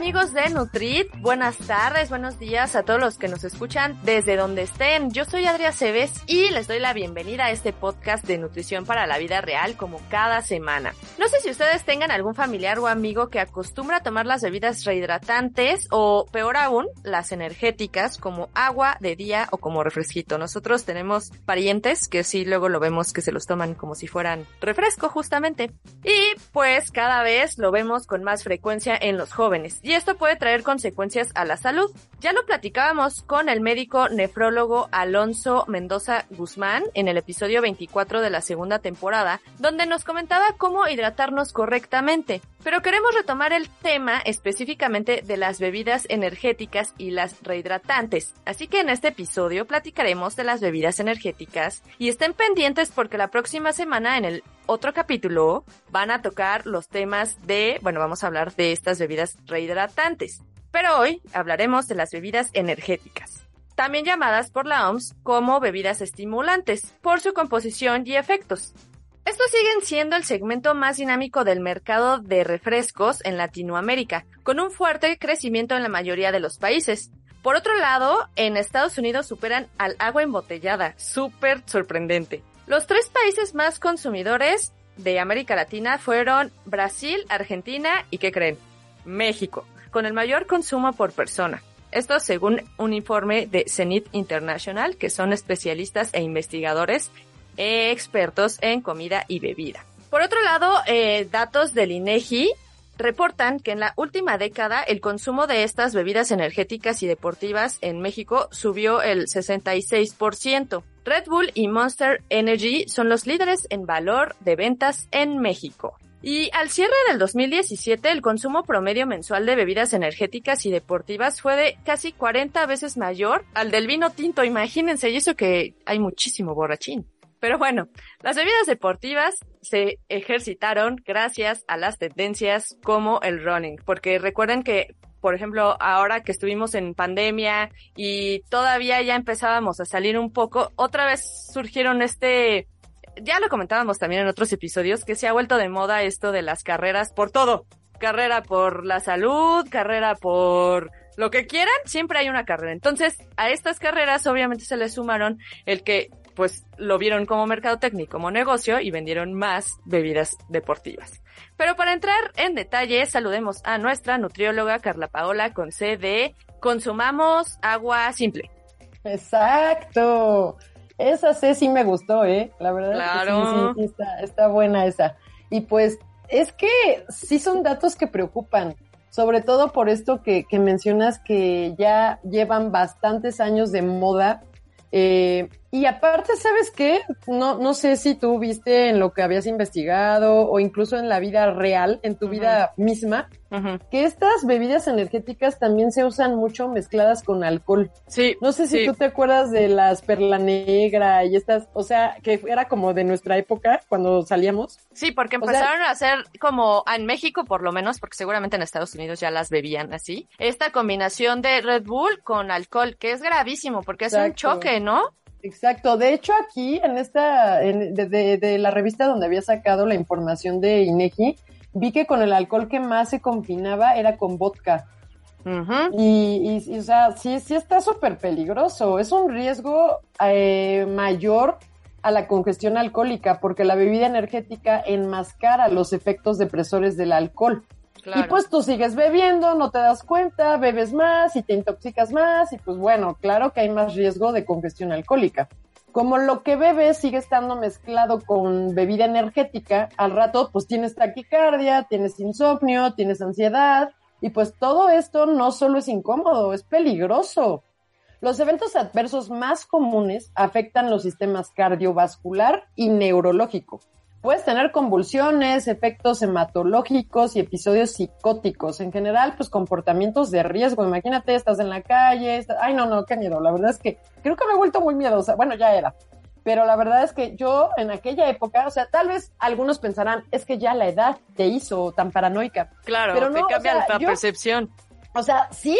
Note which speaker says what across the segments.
Speaker 1: Amigos de Nutrit? Buenas tardes, buenos días a todos los que nos escuchan desde donde estén. Yo soy Adria Cebes y les doy la bienvenida a este podcast de nutrición para la vida real como cada semana. No sé si ustedes tengan algún familiar o amigo que acostumbra a tomar las bebidas rehidratantes o peor aún, las energéticas como agua de día o como refresquito. Nosotros tenemos parientes que sí luego lo vemos que se los toman como si fueran refresco justamente. Y pues cada vez lo vemos con más frecuencia en los jóvenes y esto puede traer consecuencias a la salud. Ya lo platicábamos con el médico nefrólogo Alonso Mendoza Guzmán en el episodio 24 de la segunda temporada, donde nos comentaba cómo hidratarnos correctamente. Pero queremos retomar el tema específicamente de las bebidas energéticas y las rehidratantes. Así que en este episodio platicaremos de las bebidas energéticas y estén pendientes porque la próxima semana en el otro capítulo van a tocar los temas de, bueno, vamos a hablar de estas bebidas rehidratantes. Pero hoy hablaremos de las bebidas energéticas, también llamadas por la OMS como bebidas estimulantes, por su composición y efectos. Estos siguen siendo el segmento más dinámico del mercado de refrescos en Latinoamérica, con un fuerte crecimiento en la mayoría de los países. Por otro lado, en Estados Unidos superan al agua embotellada, súper sorprendente. Los tres países más consumidores de América Latina fueron Brasil, Argentina y, ¿qué creen? México, con el mayor consumo por persona. Esto según un informe de Zenith International, que son especialistas e investigadores expertos en comida y bebida. Por otro lado, eh, datos del INEGI reportan que en la última década el consumo de estas bebidas energéticas y deportivas en México subió el 66%. Red Bull y Monster Energy son los líderes en valor de ventas en México. Y al cierre del 2017, el consumo promedio mensual de bebidas energéticas y deportivas fue de casi 40 veces mayor al del vino tinto. Imagínense, y eso que hay muchísimo borrachín. Pero bueno, las bebidas deportivas se ejercitaron gracias a las tendencias como el running, porque recuerden que por ejemplo, ahora que estuvimos en pandemia y todavía ya empezábamos a salir un poco, otra vez surgieron este, ya lo comentábamos también en otros episodios, que se ha vuelto de moda esto de las carreras por todo. Carrera por la salud, carrera por lo que quieran, siempre hay una carrera. Entonces, a estas carreras obviamente se le sumaron el que pues lo vieron como mercadotecnia, como negocio y vendieron más bebidas deportivas. Pero para entrar en detalle, saludemos a nuestra nutrióloga Carla Paola con C de Consumamos agua simple.
Speaker 2: Exacto. Esa C sí me gustó, ¿eh? La verdad
Speaker 1: claro.
Speaker 2: es que sí, sí, está, está buena esa. Y pues es que sí son datos que preocupan sobre todo por esto que, que, mencionas que ya llevan bastantes años de moda. Eh, y aparte, ¿sabes qué? No, no sé si tú viste en lo que habías investigado o incluso en la vida real, en tu uh -huh. vida misma, uh -huh. que estas bebidas energéticas también se usan mucho mezcladas con alcohol.
Speaker 1: Sí.
Speaker 2: No sé si
Speaker 1: sí.
Speaker 2: tú te acuerdas de las perla negra y estas, o sea, que era como de nuestra época cuando salíamos.
Speaker 1: Sí, porque empezaron o sea, a hacer como en México por lo menos, porque seguramente en Estados Unidos ya las bebían así, esta combinación de Red Bull con alcohol, que es gravísimo porque es un choque, ¿no?
Speaker 2: Exacto. De hecho, aquí en esta, en, de, de, de, la revista donde había sacado la información de INEGI, vi que con el alcohol que más se combinaba era con vodka.
Speaker 1: Uh -huh.
Speaker 2: y, y, y, o sea, sí, sí está súper peligroso. Es un riesgo eh, mayor a la congestión alcohólica porque la bebida energética enmascara los efectos depresores del alcohol. Claro. Y pues tú sigues bebiendo, no te das cuenta, bebes más y te intoxicas más y pues bueno, claro que hay más riesgo de congestión alcohólica. Como lo que bebes sigue estando mezclado con bebida energética, al rato pues tienes taquicardia, tienes insomnio, tienes ansiedad y pues todo esto no solo es incómodo, es peligroso. Los eventos adversos más comunes afectan los sistemas cardiovascular y neurológico. Puedes tener convulsiones, efectos hematológicos y episodios psicóticos. En general, pues comportamientos de riesgo. Imagínate, estás en la calle. Ay, no, no, qué miedo. La verdad es que creo que me he vuelto muy miedosa. Bueno, ya era. Pero la verdad es que yo en aquella época, o sea, tal vez algunos pensarán, es que ya la edad te hizo tan paranoica.
Speaker 1: Claro, pero te cambia la percepción.
Speaker 2: O sea, sí,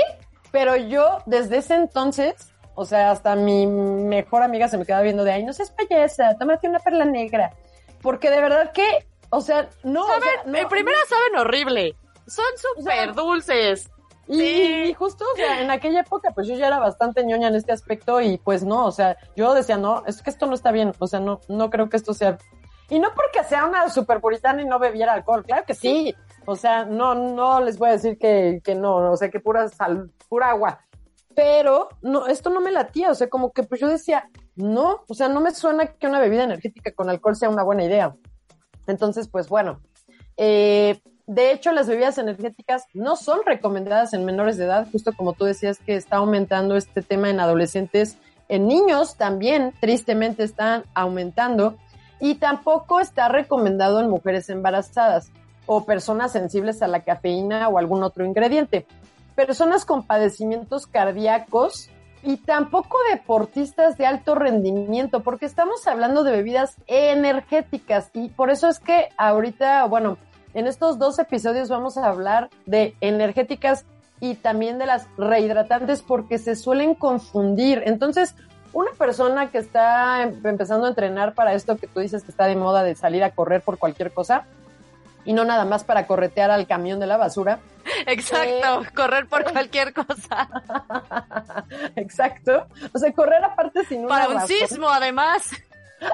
Speaker 2: pero yo desde ese entonces, o sea, hasta mi mejor amiga se me quedaba viendo de, ay, no seas payasa, tómate una perla negra porque de verdad que, o sea, no.
Speaker 1: Saben, en primera saben horrible. Son súper dulces.
Speaker 2: Y, justo, o sea, en aquella época, pues yo ya era bastante ñoña en este aspecto y pues no, o sea, yo decía, no, es que esto no está bien, o sea, no, no creo que esto sea. Y no porque sea una super puritana y no bebiera alcohol, claro que sí, o sea, no, no les voy a decir que, que no, o sea, que pura sal, pura agua. Pero no, esto no me latía, o sea, como que pues yo decía, no, o sea, no me suena que una bebida energética con alcohol sea una buena idea. Entonces, pues bueno, eh, de hecho, las bebidas energéticas no son recomendadas en menores de edad, justo como tú decías que está aumentando este tema en adolescentes, en niños también, tristemente están aumentando, y tampoco está recomendado en mujeres embarazadas o personas sensibles a la cafeína o algún otro ingrediente. Personas con padecimientos cardíacos y tampoco deportistas de alto rendimiento, porque estamos hablando de bebidas energéticas y por eso es que ahorita, bueno, en estos dos episodios vamos a hablar de energéticas y también de las rehidratantes porque se suelen confundir. Entonces, una persona que está empezando a entrenar para esto que tú dices que está de moda de salir a correr por cualquier cosa, y no nada más para corretear al camión de la basura.
Speaker 1: Exacto, eh, correr por cualquier cosa.
Speaker 2: Exacto. O sea, correr aparte sin
Speaker 1: Para un sismo, además.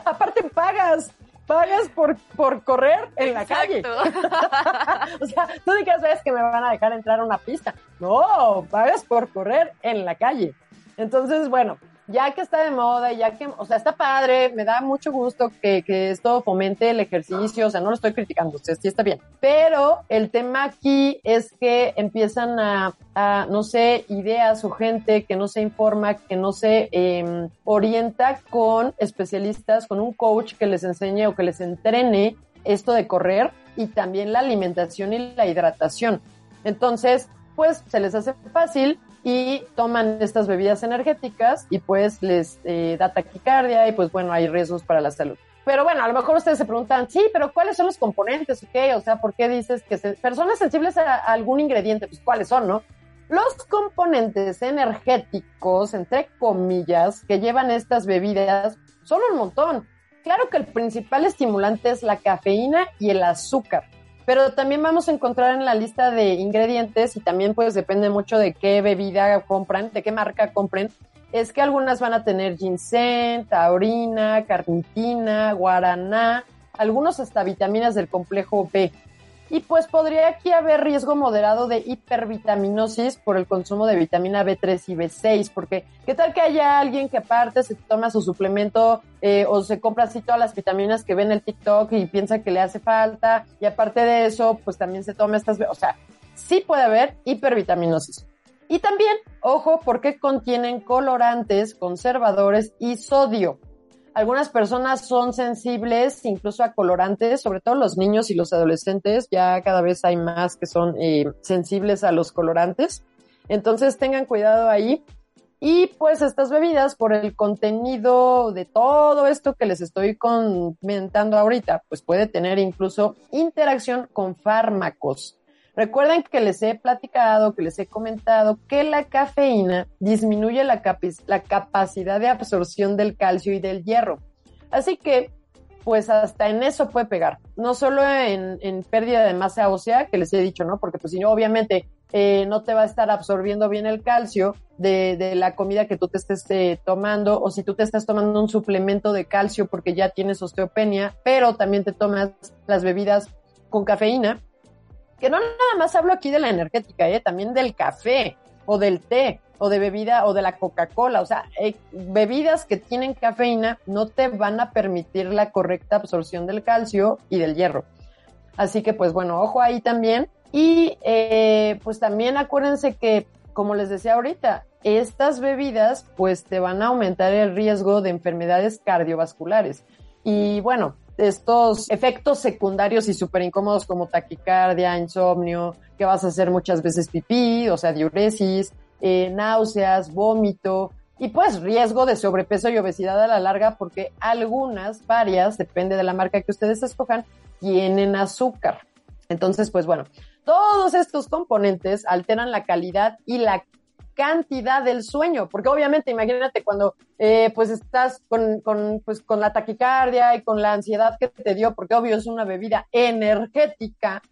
Speaker 2: Aparte pagas, pagas por, por correr en la calle. o sea, tú digas, que me van a dejar entrar a una pista. No, pagas por correr en la calle. Entonces, bueno, ya que está de moda, ya que, o sea, está padre, me da mucho gusto que, que esto fomente el ejercicio, o sea, no lo estoy criticando, usted sí está bien. Pero el tema aquí es que empiezan a, a no sé, ideas o gente que no se informa, que no se eh, orienta con especialistas, con un coach que les enseñe o que les entrene esto de correr y también la alimentación y la hidratación. Entonces, pues se les hace fácil y toman estas bebidas energéticas y pues les eh, da taquicardia y pues bueno, hay riesgos para la salud. Pero bueno, a lo mejor ustedes se preguntan, sí, pero ¿cuáles son los componentes? O sea, ¿por qué dices que personas sensibles a algún ingrediente? Pues ¿cuáles son, no? Los componentes energéticos, entre comillas, que llevan estas bebidas son un montón. Claro que el principal estimulante es la cafeína y el azúcar pero también vamos a encontrar en la lista de ingredientes y también pues depende mucho de qué bebida compran, de qué marca compren, es que algunas van a tener ginseng, taurina, carnitina, guaraná, algunos hasta vitaminas del complejo B. Y pues podría aquí haber riesgo moderado de hipervitaminosis por el consumo de vitamina B3 y B6, porque qué tal que haya alguien que aparte se toma su suplemento eh, o se compra así todas las vitaminas que ve en el TikTok y piensa que le hace falta, y aparte de eso, pues también se toma estas, o sea, sí puede haber hipervitaminosis. Y también, ojo, porque contienen colorantes, conservadores y sodio. Algunas personas son sensibles incluso a colorantes, sobre todo los niños y los adolescentes, ya cada vez hay más que son eh, sensibles a los colorantes. Entonces tengan cuidado ahí. Y pues estas bebidas, por el contenido de todo esto que les estoy comentando ahorita, pues puede tener incluso interacción con fármacos. Recuerden que les he platicado, que les he comentado que la cafeína disminuye la, capacidad de absorción del calcio y del hierro. Así que, pues hasta en eso puede pegar. No solo en, pérdida de masa ósea, que les he dicho, ¿no? Porque pues si no, obviamente eh, no te va a estar absorbiendo bien el calcio de, la comida que tú te estés eh, tomando o si tú te estás tomando un suplemento de calcio porque ya tienes osteopenia, pero también te tomas las bebidas con cafeína, que no nada más hablo aquí de la energética, ¿eh? también del café o del té. o de bebida o de la Coca-Cola. O sea, eh, bebidas que tienen cafeína no te van a permitir la correcta absorción del calcio y del hierro. Así que pues bueno, ojo ahí también. Y eh, pues también acuérdense que, como les decía ahorita, estas bebidas pues te van a aumentar el riesgo de enfermedades cardiovasculares. Y bueno, estos efectos secundarios y súper incómodos como taquicardia, insomnio, que vas a hacer muchas veces pipí, o sea, diuresis, eh, náuseas, vómito y pues riesgo de sobrepeso y obesidad a la larga porque algunas, varias, depende de la marca que ustedes escojan, tienen azúcar. Entonces, pues bueno, todos estos componentes alteran la calidad y la cantidad del sueño, porque obviamente imagínate cuando eh, pues estás con, con, pues, con la taquicardia y con la ansiedad que te dio, porque obvio es una bebida energética,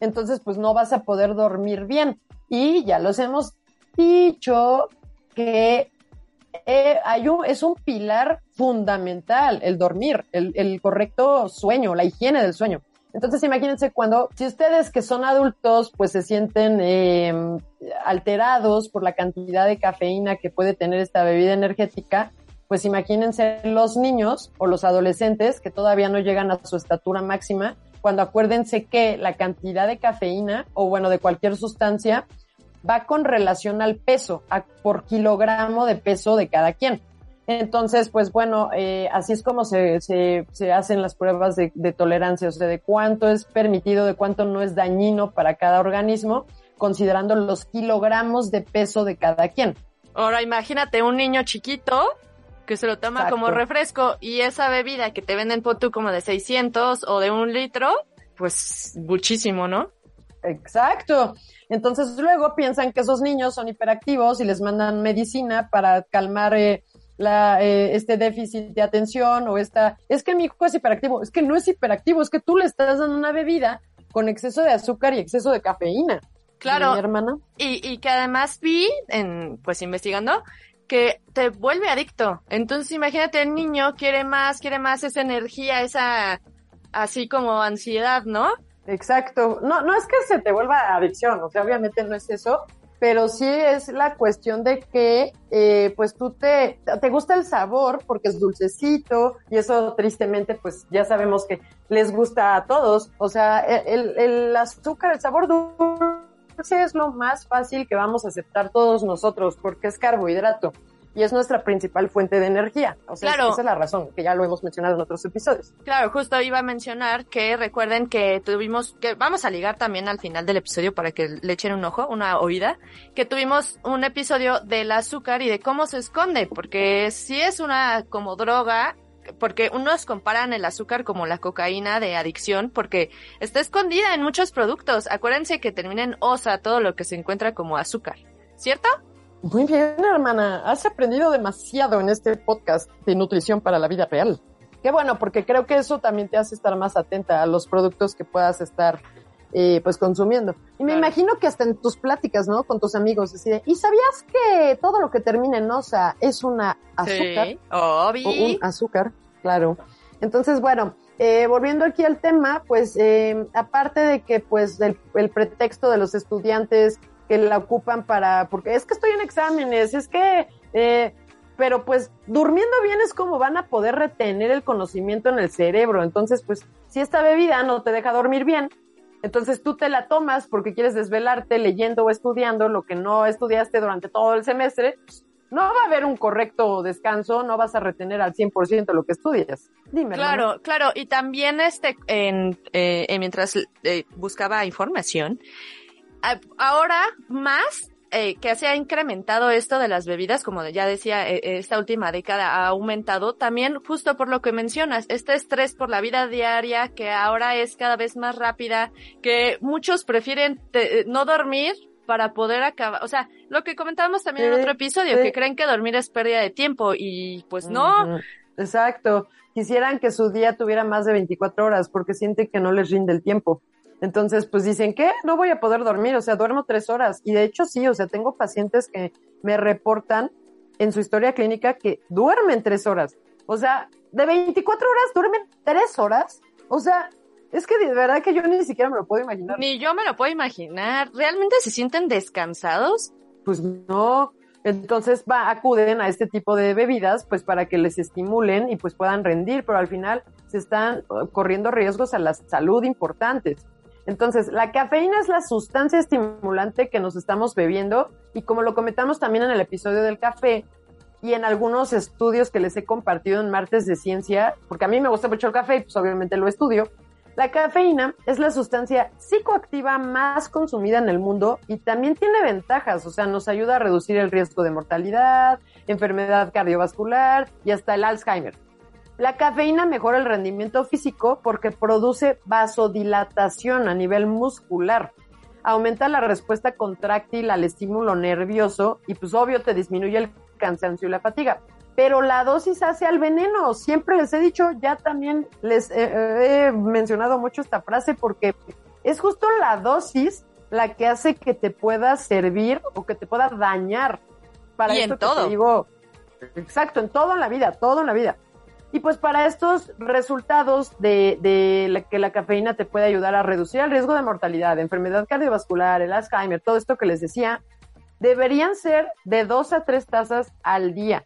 Speaker 2: entonces pues no vas a poder dormir bien. Y ya los hemos dicho que eh, hay un, es un pilar fundamental el dormir, el, el correcto sueño, la higiene del sueño. Entonces imagínense cuando, si ustedes que son adultos, pues se sienten eh, alterados por la cantidad de cafeína que puede tener esta bebida energética, pues imagínense los niños o los adolescentes que todavía no llegan a su estatura máxima, cuando acuérdense que la cantidad de cafeína o bueno, de cualquier sustancia va con relación al peso, por kilogramo de peso de cada quien. Entonces, pues bueno, eh, así es como se, se, se hacen las pruebas de, de, tolerancia, o sea, de cuánto es permitido, de cuánto no es dañino para cada organismo, considerando los kilogramos de peso de cada quien.
Speaker 1: Ahora imagínate un niño chiquito que se lo toma Exacto. como refresco y esa bebida que te venden por tú como de 600 o de un litro, pues muchísimo, ¿no?
Speaker 2: Exacto. Entonces luego piensan que esos niños son hiperactivos y les mandan medicina para calmar eh, la, eh, este déficit de atención o esta, es que mi hijo es hiperactivo, es que no es hiperactivo, es que tú le estás dando una bebida con exceso de azúcar y exceso de cafeína.
Speaker 1: Claro.
Speaker 2: Mi hermana.
Speaker 1: Y, y que además vi, en, pues investigando, que te vuelve adicto. Entonces imagínate, el niño quiere más, quiere más esa energía, esa, así como ansiedad, ¿no?
Speaker 2: Exacto. No, no es que se te vuelva adicción, o sea, obviamente no es eso, pero sí es la cuestión de que eh, pues tú te, te gusta el sabor porque es dulcecito y eso tristemente pues ya sabemos que les gusta a todos. O sea, el, el azúcar, el sabor dulce es lo más fácil que vamos a aceptar todos nosotros porque es carbohidrato y es nuestra principal fuente de energía. O sea,
Speaker 1: claro.
Speaker 2: esa es la razón, que ya lo hemos mencionado en otros episodios.
Speaker 1: Claro, justo iba a mencionar que recuerden que tuvimos, que vamos a ligar también al final del episodio para que le echen un ojo, una oída, que tuvimos un episodio del azúcar y de cómo se esconde, porque si es una como droga, porque unos comparan el azúcar como la cocaína de adicción, porque está escondida en muchos productos. Acuérdense que termina en osa todo lo que se encuentra como azúcar, ¿cierto?
Speaker 2: Muy bien, hermana. Has aprendido demasiado en este podcast de nutrición para la vida real. Qué bueno, porque creo que eso también te hace estar más atenta a los productos que puedas estar eh, pues consumiendo. Y me claro. imagino que hasta en tus pláticas, ¿no? Con tus amigos, así de, ¿y sabías que todo lo que termina en osa es una azúcar?
Speaker 1: Sí, obvio.
Speaker 2: O un azúcar, claro. Entonces, bueno, eh, volviendo aquí al tema, pues eh, aparte de que pues el, el pretexto de los estudiantes que la ocupan para, porque es que estoy en exámenes, es que, eh, pero pues durmiendo bien es como van a poder retener el conocimiento en el cerebro. Entonces, pues si esta bebida no te deja dormir bien, entonces tú te la tomas porque quieres desvelarte leyendo o estudiando lo que no estudiaste durante todo el semestre, no va a haber un correcto descanso, no vas a retener al 100% lo que estudias. Dime.
Speaker 1: Claro, claro. Y también este, en, eh, mientras eh, buscaba información, ahora más eh, que se ha incrementado esto de las bebidas, como ya decía, eh, esta última década ha aumentado, también justo por lo que mencionas, este estrés por la vida diaria que ahora es cada vez más rápida, que muchos prefieren te, no dormir para poder acabar, o sea, lo que comentábamos también sí, en otro episodio, sí. que creen que dormir es pérdida de tiempo y pues no.
Speaker 2: Exacto. Quisieran que su día tuviera más de 24 horas porque sienten que no les rinde el tiempo. Entonces, pues dicen, ¿qué? No voy a poder dormir, o sea, duermo tres horas. Y de hecho sí, o sea, tengo pacientes que me reportan en su historia clínica que duermen tres horas. O sea, de 24 horas duermen tres horas. O sea, es que de verdad que yo ni siquiera me lo puedo imaginar.
Speaker 1: Ni yo me lo puedo imaginar. ¿Realmente se sienten descansados?
Speaker 2: Pues no. Entonces va, acuden a este tipo de bebidas pues para que les estimulen y pues puedan rendir, pero al final se están uh, corriendo riesgos a la salud importantes. Entonces, la cafeína es la sustancia estimulante que nos estamos bebiendo y como lo comentamos también en el episodio del café y en algunos estudios que les he compartido en martes de ciencia, porque a mí me gusta mucho el café y pues obviamente lo estudio, la cafeína es la sustancia psicoactiva más consumida en el mundo y también tiene ventajas, o sea, nos ayuda a reducir el riesgo de mortalidad, enfermedad cardiovascular y hasta el Alzheimer. La cafeína mejora el rendimiento físico porque produce vasodilatación a nivel muscular, aumenta la respuesta contráctil al estímulo nervioso y pues obvio te disminuye el cansancio y la fatiga pero la dosis hace al veneno. Siempre les he dicho, ya también les he mencionado mucho esta frase porque es justo la dosis la que hace que te pueda servir o que te pueda dañar.
Speaker 1: Para y en todo.
Speaker 2: digo, exacto, en todo en la vida, todo en la vida. Y pues para estos resultados de, de que la cafeína te puede ayudar a reducir el riesgo de mortalidad, de enfermedad cardiovascular, el Alzheimer, todo esto que les decía, deberían ser de dos a tres tazas al día.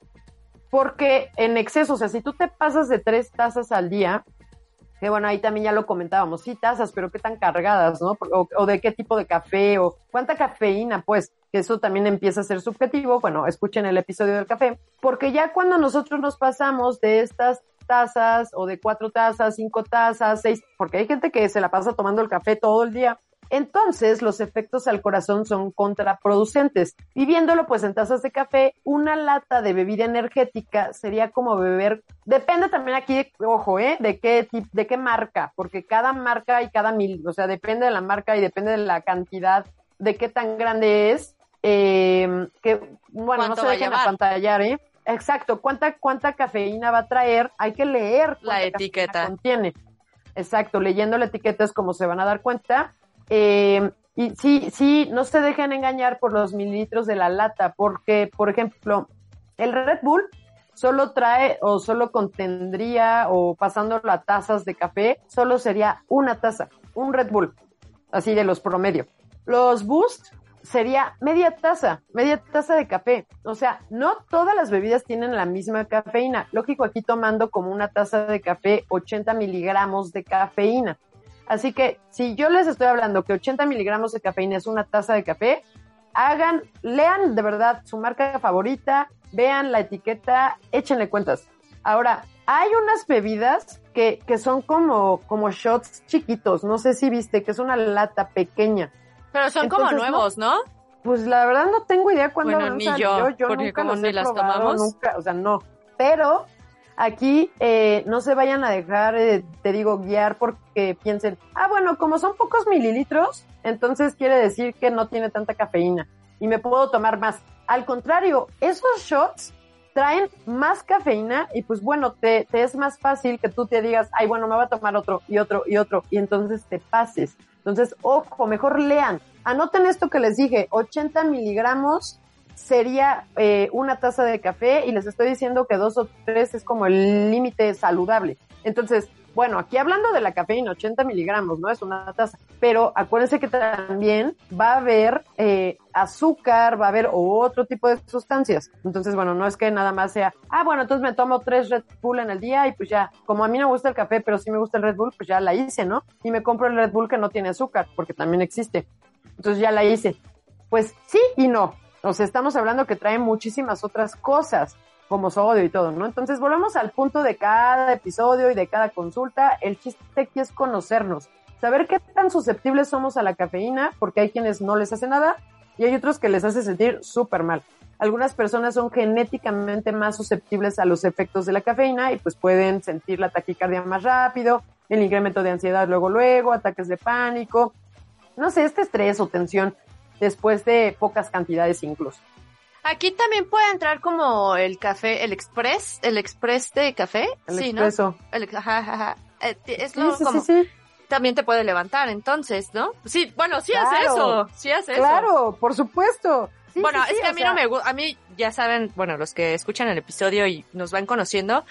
Speaker 2: Porque en exceso, o sea, si tú te pasas de tres tazas al día, que bueno, ahí también ya lo comentábamos, sí, tazas, pero qué tan cargadas, ¿no? O, de qué tipo de café, o cuánta cafeína, pues, que eso también empieza a ser subjetivo, bueno, escuchen el episodio del café, porque ya cuando nosotros nos pasamos de estas tazas, o de cuatro tazas, cinco tazas, seis, porque hay gente que se la pasa tomando el café todo el día, entonces los efectos al corazón son contraproducentes. Viviéndolo pues en tazas de café, una lata de bebida energética sería como beber, depende también aquí, ojo, ¿eh? De qué, de qué marca, porque cada marca y cada mil, o sea, depende de la marca y depende de la cantidad, de qué tan grande es, eh, que, bueno, no se dejen apantallar, ¿eh? Exacto, ¿cuánta, cuánta cafeína va a traer? Hay que leer
Speaker 1: la etiqueta.
Speaker 2: Contiene. Exacto, leyendo la etiqueta es como se van a dar cuenta. Eh, y sí, sí, no se dejen engañar por los mililitros de la lata, porque, por ejemplo, el Red Bull solo trae o solo contendría o pasándolo a tazas de café, solo sería una taza, un Red Bull, así de los promedio. Los Boost sería media taza, media taza de café. O sea, no todas las bebidas tienen la misma cafeína. Lógico, aquí tomando como una taza de café 80 miligramos de cafeína. Así que si yo les estoy hablando que 80 miligramos de cafeína es una taza de café, hagan, lean de verdad su marca favorita, vean la etiqueta, échenle cuentas. Ahora, hay unas bebidas que, que son como, como shots chiquitos, no sé si viste, que es una lata pequeña.
Speaker 1: Pero son como nuevos, ¿no?
Speaker 2: Pues la verdad no tengo idea cuándo
Speaker 1: bueno, ni yo, yo nunca como ni las tomamos.
Speaker 2: Nunca, o sea, no. Pero Aquí eh, no se vayan a dejar, eh, te digo, guiar porque piensen, ah, bueno, como son pocos mililitros, entonces quiere decir que no tiene tanta cafeína y me puedo tomar más. Al contrario, esos shots traen más cafeína y pues bueno, te, te es más fácil que tú te digas, ay, bueno, me voy a tomar otro y otro y otro y entonces te pases. Entonces, ojo, mejor lean. Anoten esto que les dije, 80 miligramos sería eh, una taza de café y les estoy diciendo que dos o tres es como el límite saludable. Entonces, bueno, aquí hablando de la cafeína, 80 miligramos, ¿no? Es una taza. Pero acuérdense que también va a haber eh, azúcar, va a haber otro tipo de sustancias. Entonces, bueno, no es que nada más sea, ah, bueno, entonces me tomo tres Red Bull en el día y pues ya, como a mí no me gusta el café, pero sí me gusta el Red Bull, pues ya la hice, ¿no? Y me compro el Red Bull que no tiene azúcar, porque también existe. Entonces ya la hice. Pues sí y no. O sea, estamos hablando que trae muchísimas otras cosas, como sodio y todo, ¿no? Entonces, volvemos al punto de cada episodio y de cada consulta. El chiste aquí es conocernos, saber qué tan susceptibles somos a la cafeína, porque hay quienes no les hace nada y hay otros que les hace sentir súper mal. Algunas personas son genéticamente más susceptibles a los efectos de la cafeína y pues pueden sentir la taquicardia más rápido, el incremento de ansiedad luego luego, ataques de pánico, no sé, este estrés o tensión después de pocas cantidades incluso.
Speaker 1: Aquí también puede entrar como el café, el express, el express de café.
Speaker 2: El sí, expreso.
Speaker 1: ¿no? El, ajá, ajá, eh, Es lo sí, sí, También te puede levantar, entonces, ¿no? Sí, bueno, sí hace eso, sí hace
Speaker 2: eso. Claro, por supuesto.
Speaker 1: bueno, es que a mí no me gusta, a mí ya saben, bueno, los que escuchan el episodio y nos van conociendo,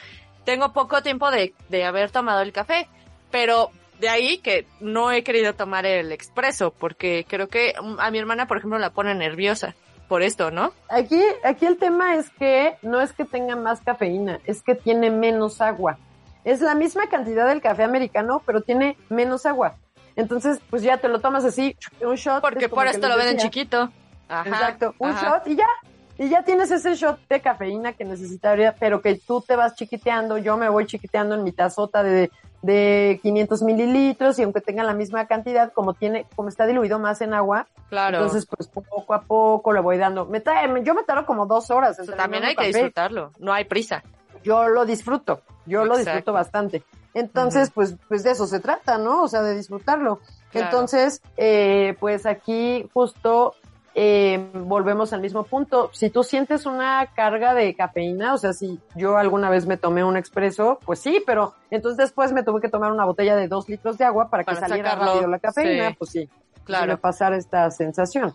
Speaker 1: tengo poco tiempo de, de haber tomado el café, pero de ahí que no he querido tomar el expreso porque creo que a mi hermana, por ejemplo, la pone nerviosa por esto, ¿no?
Speaker 2: Aquí, aquí el tema es que no es que tenga más cafeína, es que tiene menos agua. Es la misma cantidad del café americano, pero tiene menos agua. Entonces, pues ya te lo tomas así, un shot.
Speaker 1: Porque por esto lo venden chiquito.
Speaker 2: Ajá, Exacto, un shot y ya. Y ya tienes ese shot de cafeína que necesitaría, pero que tú te vas chiquiteando, yo me voy chiquiteando en mi tazota de, de 500 mililitros y aunque tenga la misma cantidad, como tiene, como está diluido más en agua,
Speaker 1: claro.
Speaker 2: entonces pues poco a poco le voy dando. Me yo me tardo como dos horas.
Speaker 1: También hay que disfrutarlo, no hay prisa.
Speaker 2: Yo lo disfruto, yo lo disfruto bastante. Entonces, pues, pues de eso se trata, ¿no? O sea, de disfrutarlo. Entonces, eh, pues aquí justo eh, volvemos al mismo punto. Si tú sientes una carga de cafeína, o sea, si yo alguna vez me tomé un expreso, pues sí, pero entonces después me tuve que tomar una botella de dos litros de agua para que saliera rápido la cafeína, pues sí, claro. pasar esta sensación.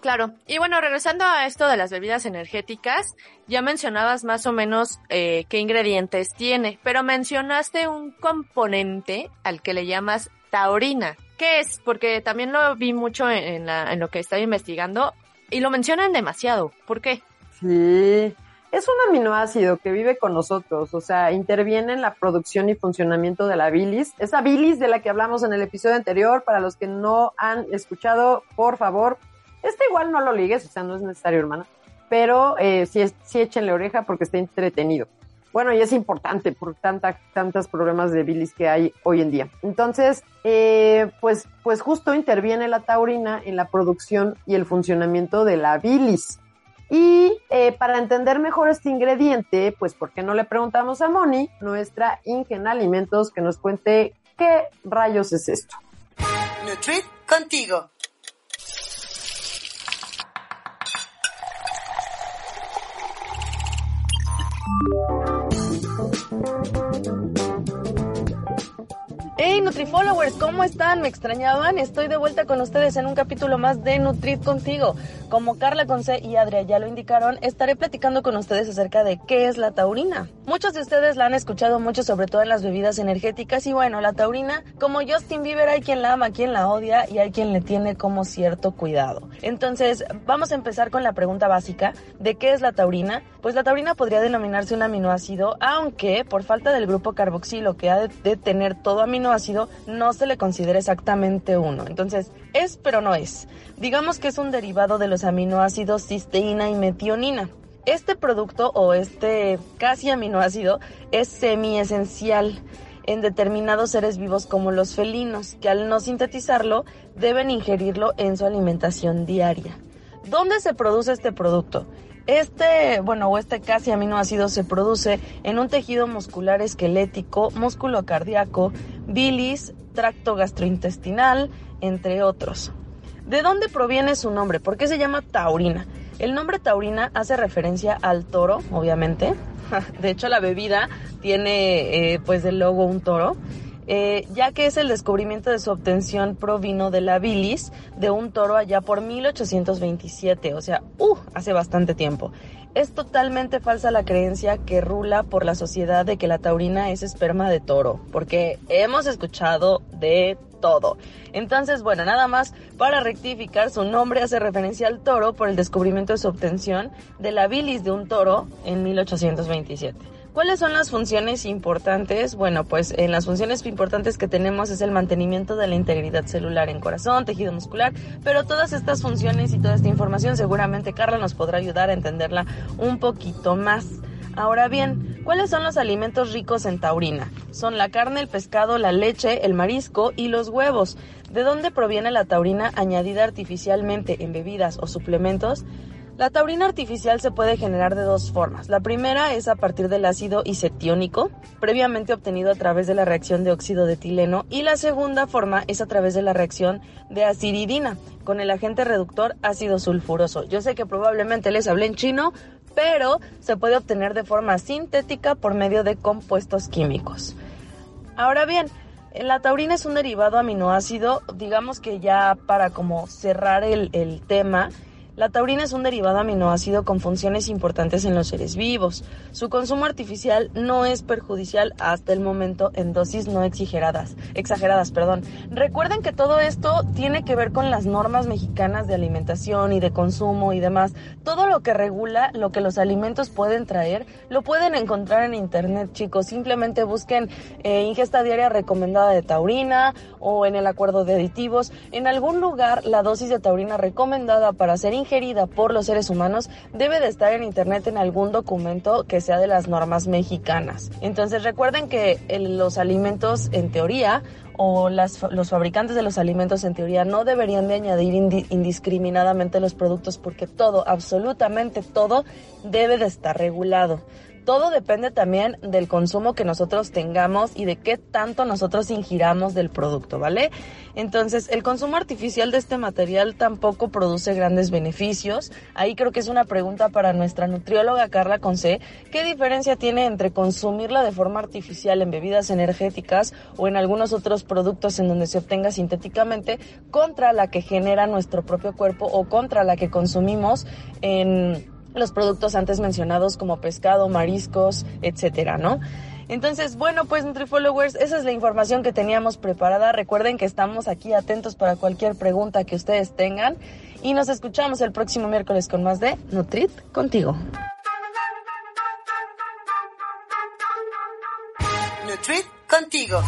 Speaker 1: Claro. Y bueno, regresando a esto de las bebidas energéticas, ya mencionabas más o menos eh, qué ingredientes tiene, pero mencionaste un componente al que le llamas taurina. ¿Qué es? Porque también lo vi mucho en, la, en lo que estaba investigando y lo mencionan demasiado. ¿Por qué?
Speaker 2: Sí, es un aminoácido que vive con nosotros, o sea, interviene en la producción y funcionamiento de la bilis. Esa bilis de la que hablamos en el episodio anterior, para los que no han escuchado, por favor, este igual no lo ligues, o sea, no es necesario, hermana, pero eh, sí, sí échenle oreja porque está entretenido. Bueno, y es importante por tantas tantos problemas de bilis que hay hoy en día. Entonces, eh, pues, pues justo interviene la taurina en la producción y el funcionamiento de la bilis. Y eh, para entender mejor este ingrediente, pues, ¿por qué no le preguntamos a Moni, nuestra Ingen Alimentos, que nos cuente qué rayos es esto?
Speaker 3: Nutrit contigo. どんどんどんどん。
Speaker 4: Hey NutriFollowers, ¿cómo están? ¿Me extrañaban? Estoy de vuelta con ustedes en un capítulo más de Nutrit contigo. Como Carla Conce y Adria ya lo indicaron, estaré platicando con ustedes acerca de qué es la taurina. Muchos de ustedes la han escuchado mucho, sobre todo en las bebidas energéticas. Y bueno, la taurina, como Justin Bieber, hay quien la ama, quien la odia y hay quien le tiene como cierto cuidado. Entonces, vamos a empezar con la pregunta básica de qué es la taurina. Pues la taurina podría denominarse un aminoácido, aunque por falta del grupo carboxilo que ha de tener todo aminoácido, no se le considera exactamente uno. Entonces, es pero no es. Digamos que es un derivado de los aminoácidos cisteína y metionina. Este producto o este casi aminoácido es semiesencial en determinados seres vivos como los felinos, que al no sintetizarlo deben ingerirlo en su alimentación diaria. ¿Dónde se produce este producto? Este, bueno, o este casi aminoácido se produce en un tejido muscular esquelético, músculo cardíaco, bilis, tracto gastrointestinal, entre otros. ¿De dónde proviene su nombre? ¿Por qué se llama taurina? El nombre taurina hace referencia al toro, obviamente. De hecho, la bebida tiene eh, pues el logo un toro. Eh, ya que es el descubrimiento de su obtención provino de la bilis de un toro allá por 1827, o sea, uh, hace bastante tiempo. Es totalmente falsa la creencia que rula por la sociedad de que la taurina es esperma de toro, porque hemos escuchado de todo. Entonces, bueno, nada más para rectificar, su nombre hace referencia al toro por el descubrimiento de su obtención de la bilis de un toro en 1827. ¿Cuáles son las funciones importantes? Bueno, pues en las funciones importantes que tenemos es el mantenimiento de la integridad celular en corazón, tejido muscular, pero todas estas funciones y toda esta información seguramente Carla nos podrá ayudar a entenderla un poquito más. Ahora bien, ¿cuáles son los alimentos ricos en taurina? Son la carne, el pescado, la leche, el marisco y los huevos. ¿De dónde proviene la taurina añadida artificialmente en bebidas o suplementos? La taurina artificial se puede generar de dos formas. La primera es a partir del ácido isetiónico, previamente obtenido a través de la reacción de óxido de etileno, y la segunda forma es a través de la reacción de aciridina con el agente reductor ácido sulfuroso. Yo sé que probablemente les hablé en chino, pero se puede obtener de forma sintética por medio de compuestos químicos. Ahora bien, la taurina es un derivado aminoácido, digamos que ya para como cerrar el tema, La taurina es un derivado aminoácido con funciones importantes en los seres vivos. Su consumo artificial no es perjudicial hasta el momento en dosis no exageradas. Exageradas, perdón. Recuerden que todo esto tiene que ver con las normas mexicanas de alimentación y de consumo y demás. Todo lo que regula lo que los alimentos pueden traer lo pueden encontrar en internet, chicos. Simplemente busquen eh, ingesta diaria recomendada de taurina o en el acuerdo de aditivos. En algún lugar la dosis de taurina recomendada para ser ingerida por los seres humanos debe de estar en internet en algún documento que sea de las normas mexicanas. Entonces recuerden que los alimentos en teoría o los fabricantes de los alimentos en teoría no deberían de añadir indiscriminadamente los productos porque todo, absolutamente todo, debe de estar regulado todo depende también del consumo que nosotros tengamos y de qué tanto nosotros ingiramos del producto, ¿vale? Entonces, el consumo artificial de este material tampoco produce grandes beneficios. Ahí creo que es una pregunta para nuestra nutrióloga Carla Conce. ¿Qué diferencia tiene entre consumirla de forma artificial en bebidas energéticas o en algunos otros productos en donde se obtenga sintéticamente contra la que genera nuestro propio cuerpo o contra la que consumimos en los productos antes mencionados como pescado, mariscos, etcétera, ¿no? Entonces, bueno, pues NutriFollowers, esa es la información que teníamos preparada. Recuerden que estamos aquí atentos para cualquier pregunta que ustedes tengan y nos escuchamos el próximo miércoles con más de Nutrit contigo.
Speaker 3: Nutrit contigo.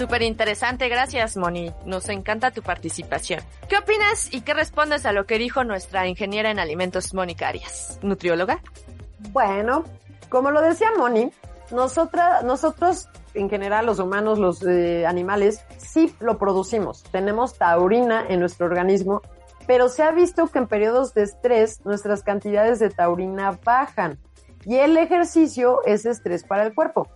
Speaker 1: Súper interesante, gracias Moni. Nos encanta tu participación. ¿Qué opinas y qué respondes a lo que dijo nuestra ingeniera en alimentos, Mónica Arias, nutrióloga?
Speaker 2: Bueno, como lo decía Moni, nosotras, nosotros en general los humanos, los eh, animales, sí lo producimos. Tenemos taurina en nuestro organismo, pero se ha visto que en periodos de estrés nuestras cantidades de taurina bajan y el ejercicio es estrés para el cuerpo.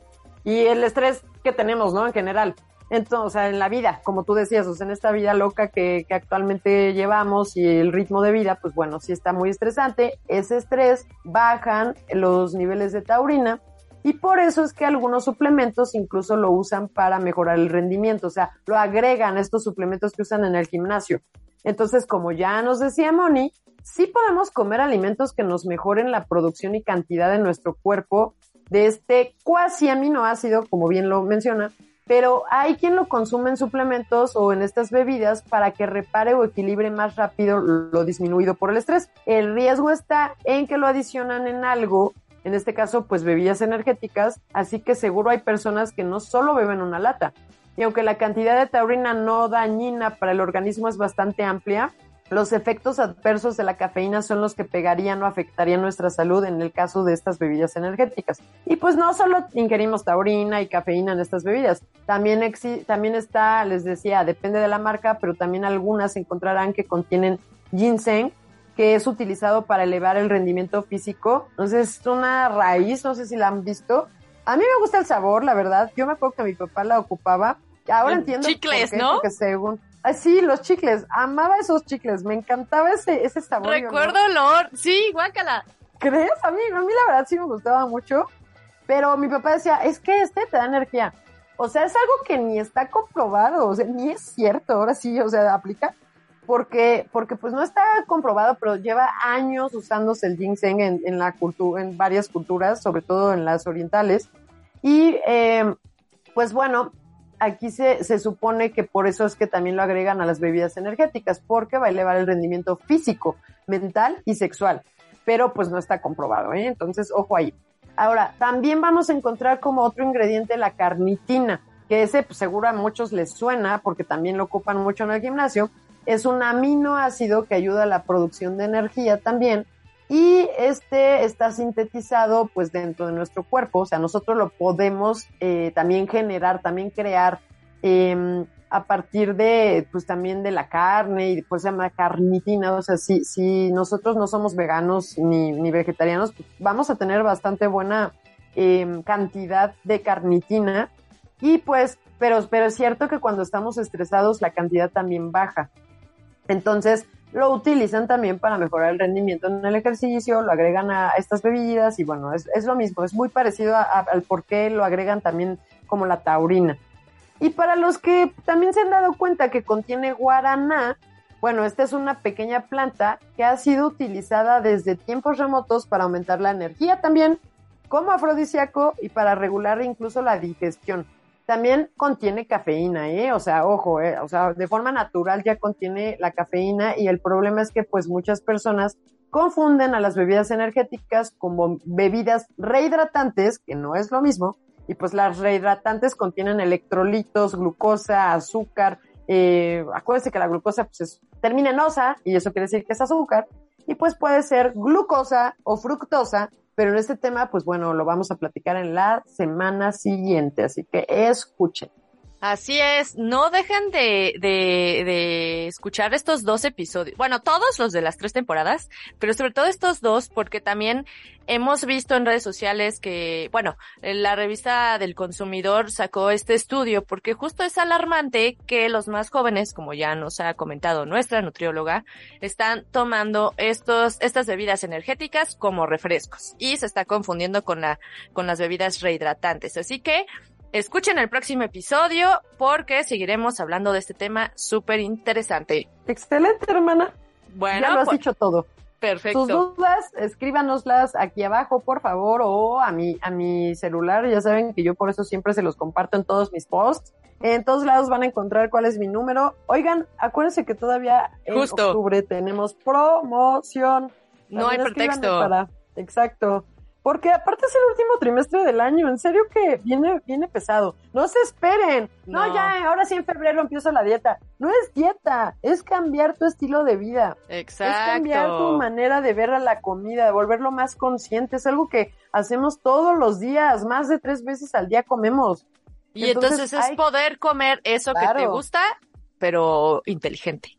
Speaker 2: Y el estrés que tenemos, ¿no? En general, entonces, o sea, en la vida, como tú decías, o sea, en esta vida loca que, actualmente llevamos y el ritmo de vida, pues bueno, sí está muy estresante. Ese estrés bajan los niveles de taurina y por eso es que algunos suplementos incluso lo usan para mejorar el rendimiento, o sea, lo agregan estos suplementos que usan en el gimnasio. Entonces, como ya nos decía Moni, sí podemos comer alimentos que nos mejoren la producción y cantidad de nuestro cuerpo de este cuasi aminoácido, como bien lo menciona, pero hay quien lo consume en suplementos o en estas bebidas para que repare o equilibre más rápido lo disminuido por el estrés. El riesgo está en que lo adicionan en algo, en este caso pues bebidas energéticas, así que seguro hay personas que no solo beben una lata. Y aunque la cantidad de taurina no dañina para el organismo es bastante amplia, los efectos adversos de la cafeína son los que pegarían o afectarían nuestra salud en el caso de estas bebidas energéticas. Y pues no solo ingerimos taurina y cafeína en estas bebidas, también, también está, les decía, depende de la marca, pero también algunas encontrarán que contienen ginseng, que es utilizado para elevar el rendimiento físico. Entonces es una raíz, no sé si la han visto. A mí me gusta el sabor, la verdad. Yo me acuerdo que mi papá la ocupaba. Ahora entiendo.
Speaker 1: Chicles, ¿no?
Speaker 2: Porque según sí, los chicles. Amaba esos chicles. Me encantaba ese, ese sabor.
Speaker 1: Recuerdo olor. Sí, guácala.
Speaker 2: ¿Crees? A mí, a mí la verdad sí me gustaba mucho. Pero mi papá decía, es que este te da energía. O sea, es algo que ni está comprobado, o sea, ni es cierto, ahora sí, o sea, aplica, porque, porque pues no está comprobado, pero lleva años usándose el ginseng en, en la cultura, en varias culturas, sobre todo en las orientales. Y, eh, pues bueno, aquí se, se supone que por eso es que también lo agregan a las bebidas energéticas, porque va a elevar el rendimiento físico, mental y sexual. Pero pues no está comprobado, ¿eh? Entonces, ojo ahí. Ahora, también vamos a encontrar como otro ingrediente la carnitina, que ese pues, seguro a muchos les suena porque también lo ocupan mucho en el gimnasio. Es un aminoácido que ayuda a la producción de energía también y este está sintetizado pues dentro de nuestro cuerpo, o sea, nosotros lo podemos eh, también generar, también crear eh, a partir de pues también de la carne y pues se llama carnitina, o sea, si, si nosotros no somos veganos ni, ni vegetarianos, pues, vamos a tener bastante buena eh, cantidad de carnitina. Y pues, pero, pero es cierto que cuando estamos estresados la cantidad también baja. Entonces, lo utilizan también para mejorar el rendimiento en el ejercicio, lo agregan a estas bebidas y bueno, es, lo mismo, es muy parecido al por qué lo agregan también como la taurina. Y para los que también se han dado cuenta que contiene guaraná, bueno, esta es una pequeña planta que ha sido utilizada desde tiempos remotos para aumentar la energía también, como afrodisíaco y para regular incluso la digestión. También contiene cafeína, ¿eh? O sea, ojo, ¿eh? O sea, de forma natural ya contiene la cafeína y el problema es que pues muchas personas confunden a las bebidas energéticas como bebidas rehidratantes, que no es lo mismo, y pues las rehidratantes contienen electrolitos, glucosa, azúcar, eh, acuérdense que la glucosa pues es terminenosa y eso quiere decir que es azúcar, y pues puede ser glucosa o fructosa, pero en este tema, pues bueno, lo vamos a platicar en la semana siguiente, así que escuchen.
Speaker 1: Así es, no dejen de, de, de escuchar estos dos episodios. Bueno, todos los de las tres temporadas, pero sobre todo estos dos, porque también hemos visto en redes sociales que, bueno, la revista del consumidor sacó este estudio porque justo es alarmante que los más jóvenes, como ya nos ha comentado nuestra nutrióloga, están tomando estos, estas bebidas energéticas como refrescos y se está confundiendo con la, con las bebidas rehidratantes. Así que, Escuchen el próximo episodio porque seguiremos hablando de este tema súper interesante.
Speaker 2: Excelente, hermana.
Speaker 1: Bueno,
Speaker 2: ya lo has
Speaker 1: pues,
Speaker 2: dicho todo.
Speaker 1: perfecto.
Speaker 2: Sus dudas, escríbanoslas aquí abajo, por favor, o a mi, a mi celular. Ya saben que yo por eso siempre se los comparto en todos mis posts. En todos lados van a encontrar cuál es mi número. Oigan, acuérdense que todavía en
Speaker 1: Justo.
Speaker 2: octubre tenemos promoción.
Speaker 1: No hay pretexto.
Speaker 2: para- Exacto. Porque aparte es el último trimestre del año, en serio que viene, viene pesado. No se esperen. No.
Speaker 1: No.
Speaker 2: ya, ahora sí en febrero empiezo la dieta. No es dieta, es cambiar tu estilo de vida.
Speaker 1: Exacto.
Speaker 2: Es cambiar tu manera de ver a la comida, de volverlo más consciente. Es algo que hacemos todos los días, más de tres veces al día comemos.
Speaker 1: Y entonces,
Speaker 2: Entonces,
Speaker 1: es
Speaker 2: hay-
Speaker 1: poder comer eso que te gusta, pero inteligente.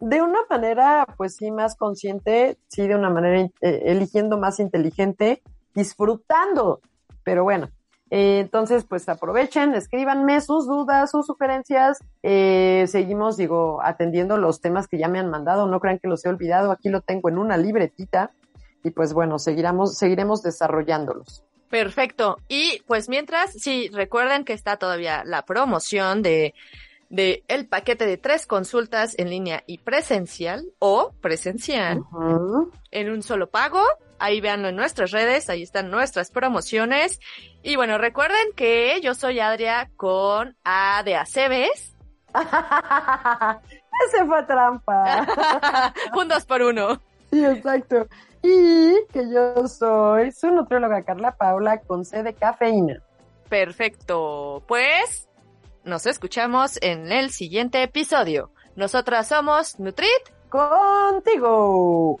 Speaker 2: De una manera, pues sí, más consciente, sí, de una manera eh, eligiendo más inteligente, disfrutando. Pero bueno, eh, entonces, pues aprovechen, escríbanme sus dudas, sus sugerencias. Eh, seguimos, digo, atendiendo los temas que ya me han mandado. No crean que los he olvidado. Aquí lo tengo en una libretita. Y pues bueno, seguiremos, seguiremos desarrollándolos.
Speaker 1: Perfecto. Y pues mientras, sí, recuerden que está todavía la promoción de, de el paquete de tres consultas en línea y presencial o presencial en un solo pago. Ahí véanlo en nuestras redes, ahí están nuestras promociones. Y bueno, recuerden que yo soy Adria con A de Aceves.
Speaker 2: Ese fue trampa.
Speaker 1: un dos por uno.
Speaker 2: Sí, exacto. Y que yo soy su nutrióloga Carla Paula con C de cafeína.
Speaker 1: Perfecto. Pues nos escuchamos en el siguiente episodio. Nosotras somos Nutrit.
Speaker 2: Contigo.